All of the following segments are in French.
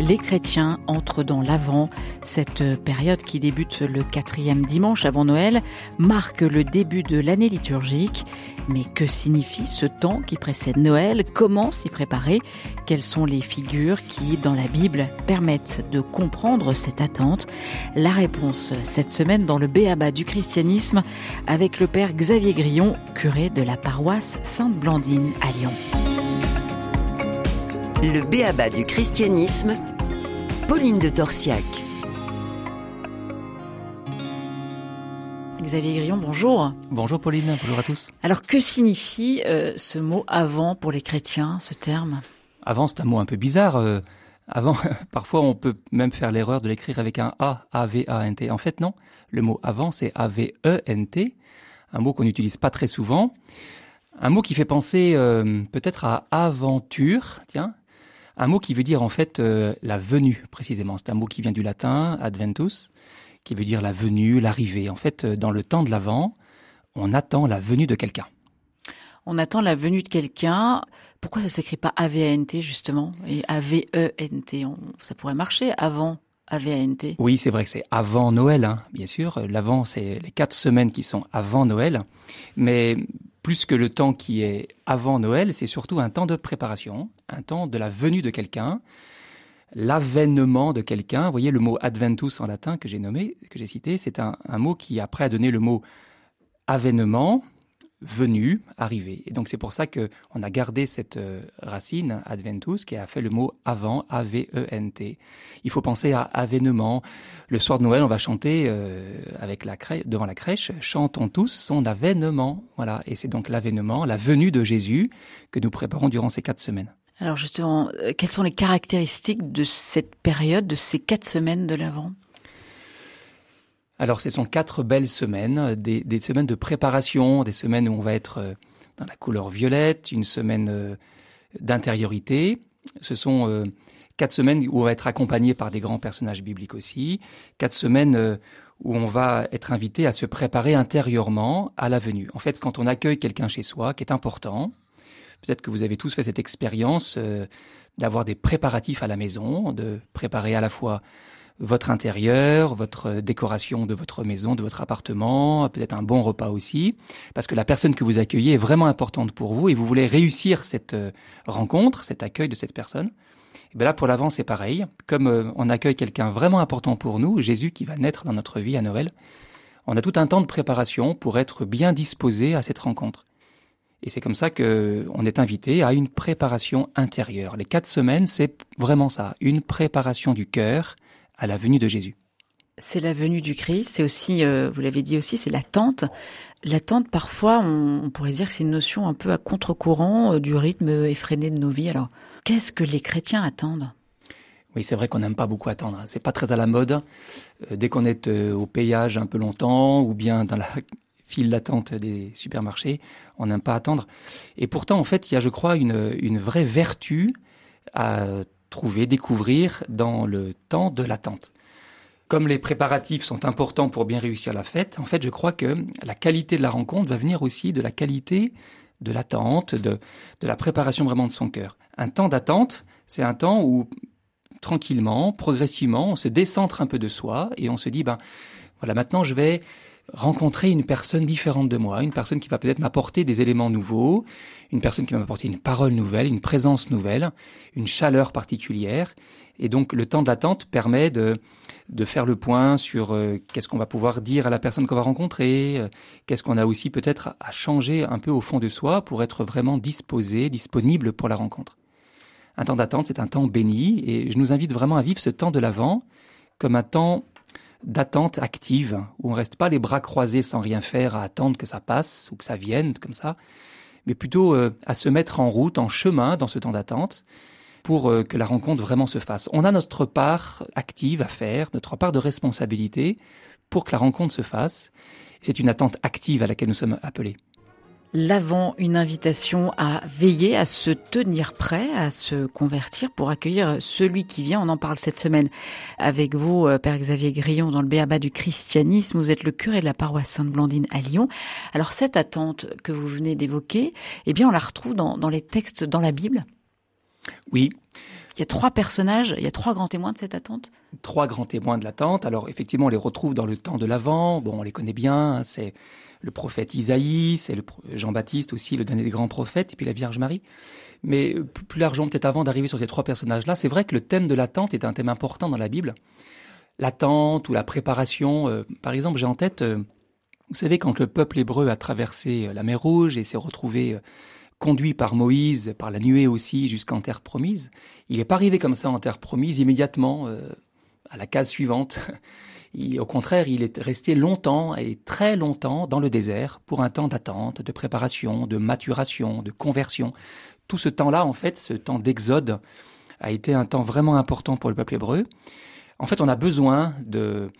Les chrétiens entrent dans l'Avent. Cette période qui débute le quatrième dimanche avant Noël marque le début de l'année liturgique. Mais que signifie ce temps qui précède Noël? Comment s'y préparer? Quelles sont les figures qui, dans la Bible, permettent de comprendre cette attente? La réponse cette semaine dans le Béaba du christianisme avec le père Xavier Grillon, curé de la paroisse Sainte-Blandine à Lyon. Le béaba du christianisme, Pauline de Torsiac. Xavier Grillon, bonjour. Bonjour Pauline, bonjour à tous. Alors que signifie euh, ce mot avant pour les chrétiens, ce terme? Avant, c'est un mot un peu bizarre. Euh, avant, parfois on peut même faire l'erreur de l'écrire avec un A, A-V-A-N-T. En fait, non. Le mot avant, c'est A-V-E-N-T, un mot qu'on n'utilise pas très souvent. Un mot qui fait penser euh, peut-être à aventure, tiens, un mot qui veut dire en fait euh, la venue précisément. C'est un mot qui vient du latin adventus, qui veut dire la venue, l'arrivée. En fait, euh, dans le temps de l'Avent, on attend la venue de quelqu'un. On attend la venue de quelqu'un. Pourquoi ça s'écrit pas A-V-A-N-T justement? Et A-V-E-N-T Ça pourrait marcher avant A-V-A-N-T. Oui, c'est vrai que c'est avant Noël, hein, bien sûr. L'avant, c'est les quatre semaines qui sont avant Noël. Mais plus que le temps qui est avant Noël, c'est surtout un temps de préparation, un temps de la venue de quelqu'un, l'avènement de quelqu'un. Vous voyez le mot adventus en latin que j'ai nommé, que j'ai cité, c'est un, un, mot qui après a donné le mot avènement, venu, arrivé. Et donc c'est pour ça que on a gardé cette euh, racine adventus qui a fait le mot avant, A-V-E-N-T. Il faut penser à avènement. Le soir de Noël, on va chanter euh, avec la crèche, devant la crèche, chantons tous son avènement. Voilà. Et c'est donc l'avènement, la venue de Jésus que nous préparons durant ces quatre semaines. Alors justement, euh, quelles sont les caractéristiques de cette période, de ces quatre semaines de l'Avent? Alors, ce sont quatre belles semaines, des, des, semaines de préparation, des semaines où on va être euh, dans la couleur violette, une semaine euh, d'intériorité. Ce sont euh, quatre semaines où on va être accompagné par des grands personnages bibliques aussi. Quatre semaines où on va être invité à se préparer intérieurement à la venue. En fait, quand on accueille quelqu'un chez soi, qui est important, peut-être que vous avez tous fait cette expérience d'avoir des préparatifs à la maison, de préparer à la fois votre intérieur, votre décoration de votre maison, de votre appartement, peut-être un bon repas aussi, parce que la personne que vous accueillez est vraiment importante pour vous et vous voulez réussir cette euh, rencontre, cet accueil de cette personne. Et bien là, pour l'avant, c'est pareil. Comme euh, on accueille quelqu'un vraiment important pour nous, Jésus qui va naître dans notre vie à Noël, on a tout un temps de préparation pour être bien disposé à cette rencontre. Et c'est comme ça que on est invité à une préparation intérieure. Les quatre semaines, c'est vraiment ça, une préparation du cœur à la venue de Jésus. C'est la venue du Christ, c'est aussi, euh, vous l'avez dit aussi, c'est l'attente. L'attente, parfois, on, pourrait dire que c'est une notion un peu à contre-courant euh, du rythme effréné de nos vies. Alors, qu'est-ce que les chrétiens attendent? Oui, c'est vrai qu'on n'aime pas beaucoup attendre. Hein. C'est pas très à la mode. Euh, dès qu'on est au payage un peu longtemps ou bien dans la file d'attente des supermarchés, on n'aime pas attendre. Et pourtant, en fait, il y a, je crois, une, une vraie vertu à trouver, découvrir dans le temps de l'attente. Comme les préparatifs sont importants pour bien réussir la fête, en fait, je crois que la qualité de la rencontre va venir aussi de la qualité de l'attente, de, la préparation vraiment de son cœur. Un temps d'attente, c'est un temps où tranquillement, progressivement, on se décentre un peu de soi et on se dit, ben voilà, maintenant je vais rencontrer une personne différente de moi, une personne qui va peut-être m'apporter des éléments nouveaux, une personne qui va m'apporter une parole nouvelle, une présence nouvelle, une chaleur particulière. Et donc le temps de l'attente permet de, de faire le point sur euh, qu'est-ce qu'on va pouvoir dire à la personne qu'on va rencontrer, euh, qu'est-ce qu'on a aussi peut-être à changer un peu au fond de soi pour être vraiment disposé, disponible pour la rencontre. Un temps d'attente, c'est un temps béni et je nous invite vraiment à vivre ce temps de l'avant comme un temps d'attente active, où on reste pas les bras croisés sans rien faire à attendre que ça passe ou que ça vienne comme ça, mais plutôt euh, à se mettre en route, en chemin dans ce temps d'attente pour euh, que la rencontre vraiment se fasse. On a notre part active à faire, notre part de responsabilité pour que la rencontre se fasse. C'est une attente active à laquelle nous sommes appelés. L'avant, une invitation à veiller, à se tenir prêt, à se convertir pour accueillir celui qui vient. On en parle cette semaine avec vous, euh, Père Xavier Grillon, dans le Béaba du christianisme. Vous êtes le curé de la paroisse Sainte-Blandine à Lyon. Alors cette attente que vous venez d'évoquer, eh bien on la retrouve dans, dans les textes dans la Bible Oui. Il y a trois personnages, il y a trois grands témoins de cette attente Trois grands témoins de l'attente. Alors effectivement, on les retrouve dans le temps de l'Avent. Bon, on les connaît bien. Hein, c'est le prophète Isaïe, c'est le Jean-Baptiste aussi, le dernier des grands prophètes, et puis la Vierge Marie. Mais euh, plus largement, peut-être avant d'arriver sur ces trois personnages-là, c'est vrai que le thème de l'attente est un thème important dans la Bible. L'attente ou la préparation. Euh, par exemple, j'ai en tête, euh, vous savez, quand le peuple hébreu a traversé la mer Rouge et s'est retrouvé conduit par Moïse, par la nuée aussi, jusqu'en terre promise, il n'est pas arrivé comme ça en terre promise immédiatement à la case suivante. Au contraire, il est resté longtemps et très longtemps dans le désert pour un temps d'attente, de préparation, de maturation, de conversion. Tout ce temps-là, en fait, ce temps d'exode, a été un temps vraiment important pour le peuple hébreu. En fait, on a besoin de,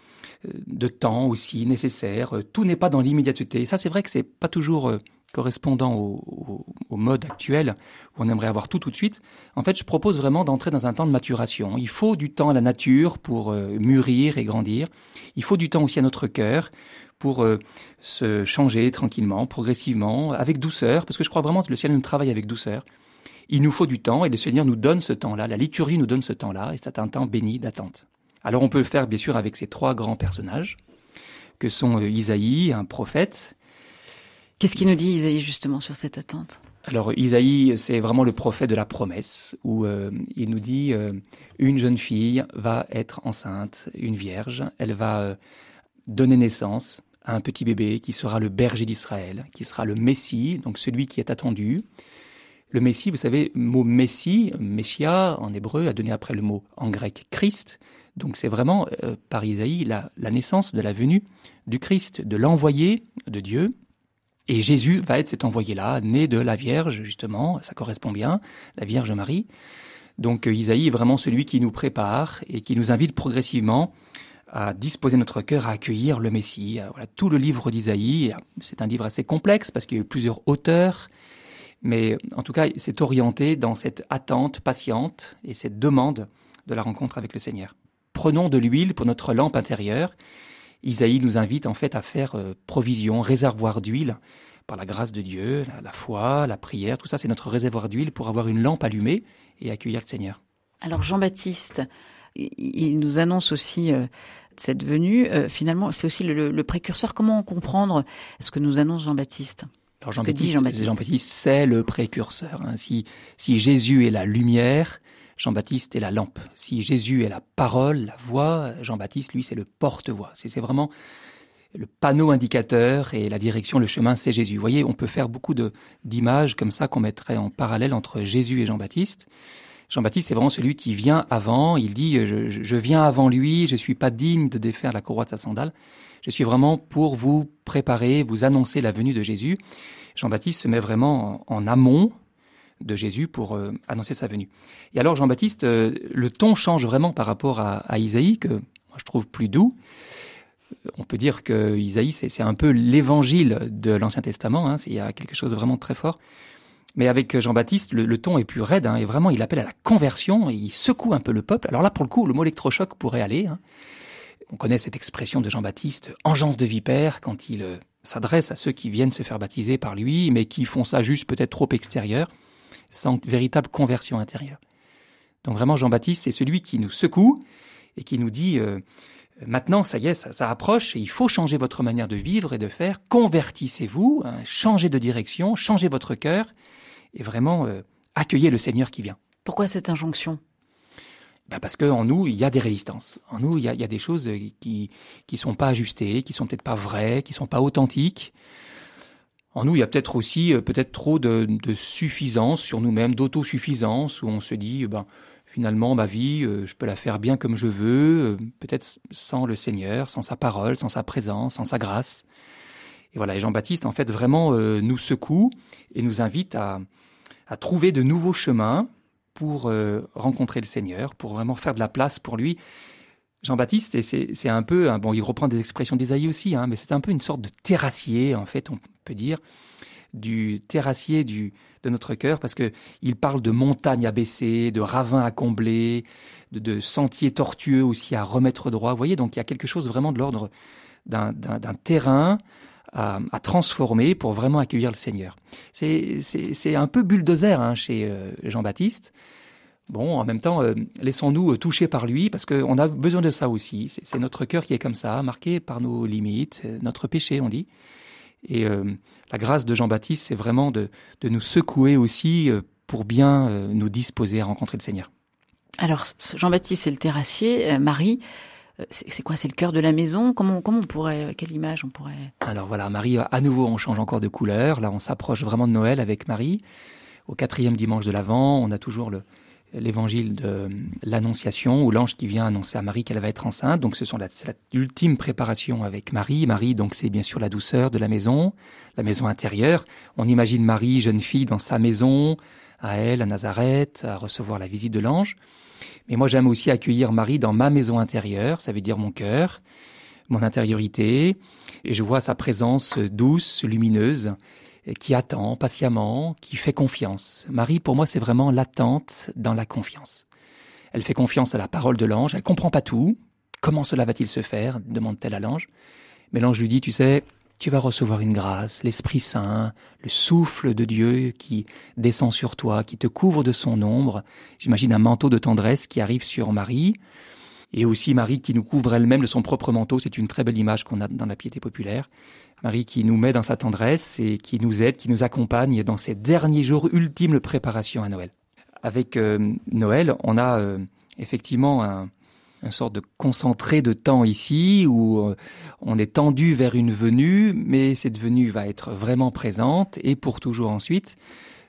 de temps aussi nécessaire. Tout n'est pas dans l'immédiateté. Ça, c'est vrai que c'est pas toujours euh, correspondant au, mode actuel où on aimerait avoir tout tout de suite, en fait, je propose vraiment d'entrer dans un temps de maturation. Il faut du temps à la nature pour euh, mûrir et grandir. Il faut du temps aussi à notre cœur pour euh, se changer tranquillement, progressivement, avec douceur, parce que je crois vraiment que le ciel nous travaille avec douceur. Il nous faut du temps et le Seigneur nous donne ce temps-là. La liturgie nous donne ce temps-là et c'est un temps béni d'attente. Alors on peut le faire bien sûr avec ces trois grands personnages que sont euh, Isaïe, un prophète, Qu'est-ce qu'il nous dit Isaïe justement sur cette attente? Alors Isaïe, c'est vraiment le prophète de la promesse, où euh, il nous dit euh, une jeune fille va être enceinte, une vierge, elle va euh, donner naissance à un petit bébé qui sera le berger d'Israël, qui sera le Messie, donc celui qui est attendu. Le Messie, vous savez, mot Messie, Messia en hébreu, a donné après le mot en grec Christ. Donc c'est vraiment par Isaïe la naissance de la venue du Christ, de l'envoyé de Dieu, et Jésus va être cet envoyé-là, né de la Vierge, justement, ça correspond bien, la Vierge Marie. Donc euh, Isaïe est vraiment celui qui nous prépare et qui nous invite progressivement à disposer notre cœur à accueillir le Messie. Voilà, tout le livre d'Isaïe, c'est un livre assez complexe parce qu'il y a eu plusieurs auteurs, mais en tout cas, c'est orienté dans cette attente patiente et cette demande de la rencontre avec le Seigneur. Prenons de l'huile pour notre lampe intérieure Isaïe nous invite en fait à faire euh, provision, réservoir d'huile par la grâce de Dieu, la, foi, la prière, tout ça c'est notre réservoir d'huile pour avoir une lampe allumée et accueillir le Seigneur. Alors Jean-Baptiste, il nous annonce aussi euh, cette venue. Euh, finalement, c'est aussi le, précurseur. Comment comprendre ce que nous annonce Jean-Baptiste? Alors Jean-Baptiste, Jean-Baptiste, c'est le précurseur. Hein. Si, si Jésus est la lumière, Jean-Baptiste est la lampe. Si Jésus est la parole, la voix, Jean-Baptiste, lui, c'est le porte-voix. C'est vraiment le panneau indicateur et la direction, le chemin, c'est Jésus. Vous voyez, on peut faire beaucoup d'images comme ça qu'on mettrait en parallèle entre Jésus et Jean-Baptiste. Jean-Baptiste, c'est vraiment celui qui vient avant. Il dit, je, viens avant lui, je suis pas digne de défaire la courroie de sa sandale. Je suis vraiment pour vous préparer, vous annoncer la venue de Jésus. Jean-Baptiste se met vraiment en amont de Jésus pour euh, annoncer sa venue. Et alors Jean-Baptiste, euh, le ton change vraiment par rapport à, Isaïe, que je trouve plus doux. On peut dire que Isaïe, c'est un peu l'évangile de l'Ancien Testament, hein, il y a quelque chose de vraiment très fort. Mais avec Jean-Baptiste, le, ton est plus raide, hein, et vraiment il appelle à la conversion, et il secoue un peu le peuple. Alors là, pour le coup, le mot électrochoc pourrait aller. Hein. On connaît cette expression de Jean-Baptiste, engeance de vipère, quand il euh, s'adresse à ceux qui viennent se faire baptiser par lui, mais qui font ça juste peut-être trop extérieur sans véritable conversion intérieure. Donc vraiment, Jean-Baptiste, c'est celui qui nous secoue et qui nous dit, euh, maintenant, ça y est, ça, approche, et il faut changer votre manière de vivre et de faire, convertissez-vous, hein, changez de direction, changez votre cœur, et vraiment euh, accueillez le Seigneur qui vient. Pourquoi cette injonction? Ben parce qu'en nous, il y a des résistances. En nous, il y a, il y a des choses qui qui sont pas ajustées, qui sont peut-être pas vraies, qui sont pas authentiques. En nous, il y a peut-être aussi euh, peut-être trop de, suffisance sur nous-mêmes, d'autosuffisance, où on se dit, ben, finalement, ma vie, euh, je peux la faire bien comme je veux, euh, peut-être sans le Seigneur, sans sa parole, sans sa présence, sans sa grâce. Et voilà, et Jean-Baptiste, en fait, vraiment nous secoue et nous invite à, à trouver de nouveaux chemins pour rencontrer le Seigneur, pour vraiment faire de la place pour lui. Jean-Baptiste, c'est un peu, bon, il reprend des expressions d'Ésaïe aussi, hein, mais c'est un peu une sorte de terrassier, en fait, on peut dire. du terrassier du, de notre cœur, parce que il parle de montagnes à baisser, de ravins à combler, de, sentiers tortueux aussi à remettre droit. Vous voyez, donc il y a quelque chose vraiment de l'ordre d'un terrain à, transformer pour vraiment accueillir le Seigneur. C'est un peu bulldozer hein, chez euh, Jean-Baptiste. Bon, en même temps, euh, laissons-nous euh, toucher par lui, parce qu'on a besoin de ça aussi. C'est notre cœur qui est comme ça, marqué par nos limites, notre péché, on dit. Et la grâce de Jean-Baptiste, c'est vraiment de, de, nous secouer aussi pour bien nous disposer à rencontrer le Seigneur. Alors, Jean-Baptiste, c'est le terrassier. Marie, euh, c'est quoi? C'est le cœur de la maison? Comment, comment on pourrait Quelle image on pourrait? Alors voilà, Marie, à nouveau, on change encore de couleur. Là, on s'approche vraiment de Noël avec Marie. Au quatrième dimanche de l'Avent, on a toujours le, l'évangile de l'Annonciation, où l'ange qui vient annoncer à Marie qu'elle va être enceinte. Donc, ce sont l'ultime préparation avec Marie. Marie, donc, c'est bien sûr la douceur de la maison, la maison intérieure. On imagine Marie, jeune fille, dans sa maison, à elle, à Nazareth, à recevoir la visite de l'ange. Mais moi, j'aime aussi accueillir Marie dans ma maison intérieure, ça veut dire mon cœur, mon intériorité, et je vois sa présence douce, lumineuse, qui attend patiemment, qui fait confiance. Marie, pour moi, c'est vraiment l'attente dans la confiance. Elle fait confiance à la parole de l'ange, elle comprend pas tout. Comment cela va-t-il se faire demande-t-elle à l'ange. Mais l'ange lui dit, tu sais, tu vas recevoir une grâce, l'Esprit Saint, le souffle de Dieu qui descend sur toi, qui te couvre de son ombre. J'imagine un manteau de tendresse qui arrive sur Marie. Et aussi Marie qui nous couvre elle-même de son propre manteau. C'est une très belle image qu'on a dans la piété populaire. Marie qui nous met dans sa tendresse et qui nous aide, qui nous accompagne dans ces derniers jours ultimes de préparation à Noël. Avec euh, Noël, on a euh, effectivement un, une sorte de concentré de temps ici où euh, on est tendu vers une venue, mais cette venue va être vraiment présente et pour toujours ensuite.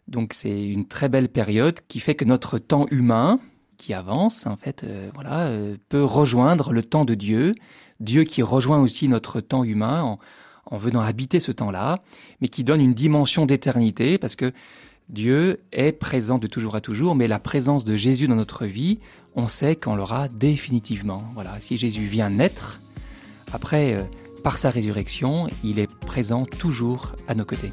Donc c'est une très belle période qui fait que notre temps humain, qui avance en fait, voilà, peut rejoindre le temps de Dieu. Dieu qui rejoint aussi notre temps humain en, en venant habiter ce temps-là, mais qui donne une dimension d'éternité parce que Dieu est présent de toujours à toujours, mais la présence de Jésus dans notre vie, on sait qu'on l'aura définitivement. Voilà, si Jésus vient naître, après, euh, par sa résurrection, il est présent toujours à nos côtés.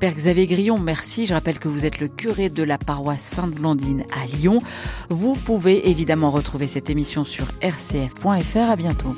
Père Xavier Grillon, merci. Je rappelle que vous êtes le curé de la paroisse Sainte-Blandine à Lyon. Vous pouvez évidemment retrouver cette émission sur rcf.fr. À bientôt.